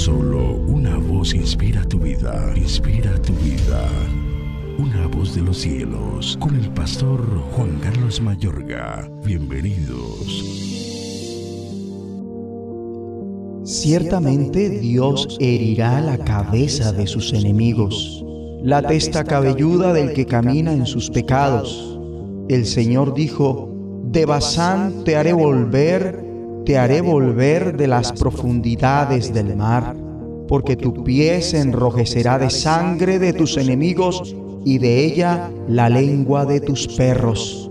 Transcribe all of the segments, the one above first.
Solo una voz inspira tu vida, inspira tu vida. Una voz de los cielos, con el pastor Juan Carlos Mayorga. Bienvenidos. Ciertamente Dios herirá la cabeza de sus enemigos, la testa cabelluda del que camina en sus pecados. El Señor dijo, de Basán te haré volver te haré volver de las profundidades del mar, porque tu pie se enrojecerá de sangre de tus enemigos y de ella la lengua de tus perros.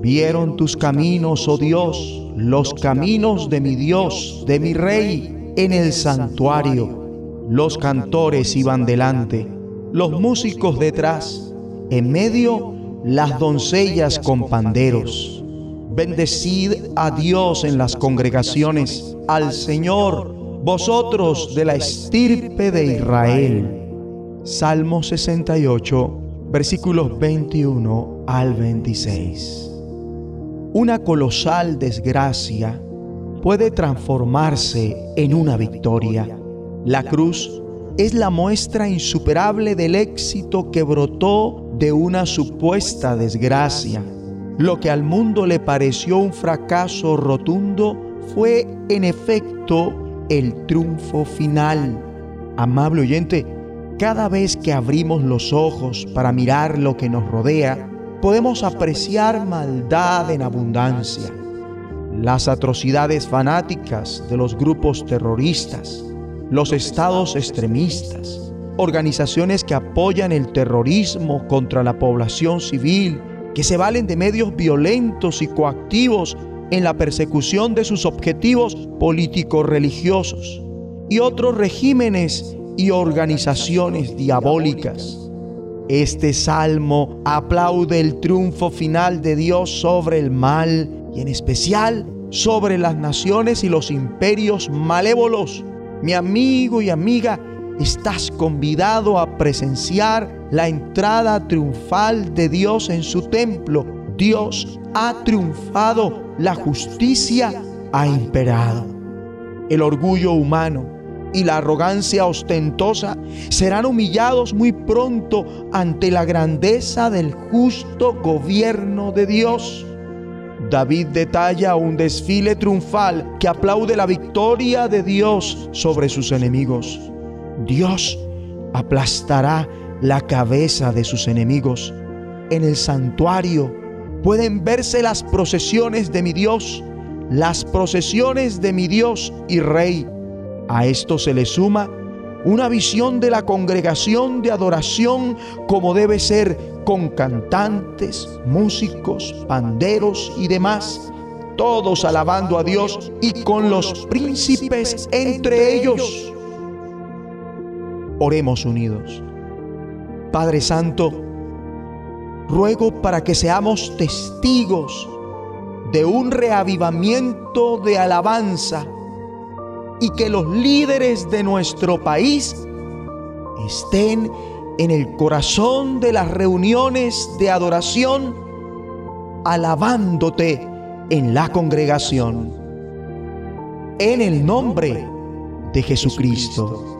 Vieron tus caminos, oh Dios, los caminos de mi Dios, de mi Rey, en el santuario. Los cantores iban delante, los músicos detrás, en medio las doncellas con panderos Bendecid a Dios en las congregaciones, al Señor, vosotros de la estirpe de Israel. Salmo 68, versículos 21 al 26. Una colosal desgracia puede transformarse en una victoria. La cruz es la muestra insuperable del éxito que brotó de una supuesta desgracia lo que al mundo le pareció un fracaso rotundo fue en efecto el triunfo final. Amable oyente, cada vez que abrimos los ojos para mirar lo que nos rodea, podemos apreciar maldad en abundancia. Las atrocidades fanáticas de los grupos terroristas, los estados extremistas, organizaciones que apoyan el terrorismo contra la población civil que se valen de medios violentos y coactivos en la persecución de sus objetivos políticos religiosos y otros regímenes y organizaciones diabólicas. Este salmo aplaude el triunfo final de Dios sobre el mal y en especial sobre las naciones y los imperios malévolos. Mi amigo y amiga, estás convidado a presenciar la entrada triunfal de Dios en su templo. Dios ha triunfado, la justicia ha imperado. El orgullo humano y la arrogancia ostentosa serán humillados muy pronto ante la grandeza del justo gobierno de Dios. David detalla un desfile triunfal que aplaude la victoria de Dios sobre sus enemigos. Dios aplastará la cabeza de sus enemigos. En el santuario pueden verse las procesiones de mi Dios, las procesiones de mi Dios y Rey. A esto se le suma una visión de la congregación de adoración como debe ser con cantantes, músicos, panderos y demás, todos alabando a Dios y con los príncipes entre ellos. Oremos unidos. Padre Santo, ruego para que seamos testigos de un reavivamiento de alabanza y que los líderes de nuestro país estén en el corazón de las reuniones de adoración, alabándote en la congregación. En el nombre de Jesucristo.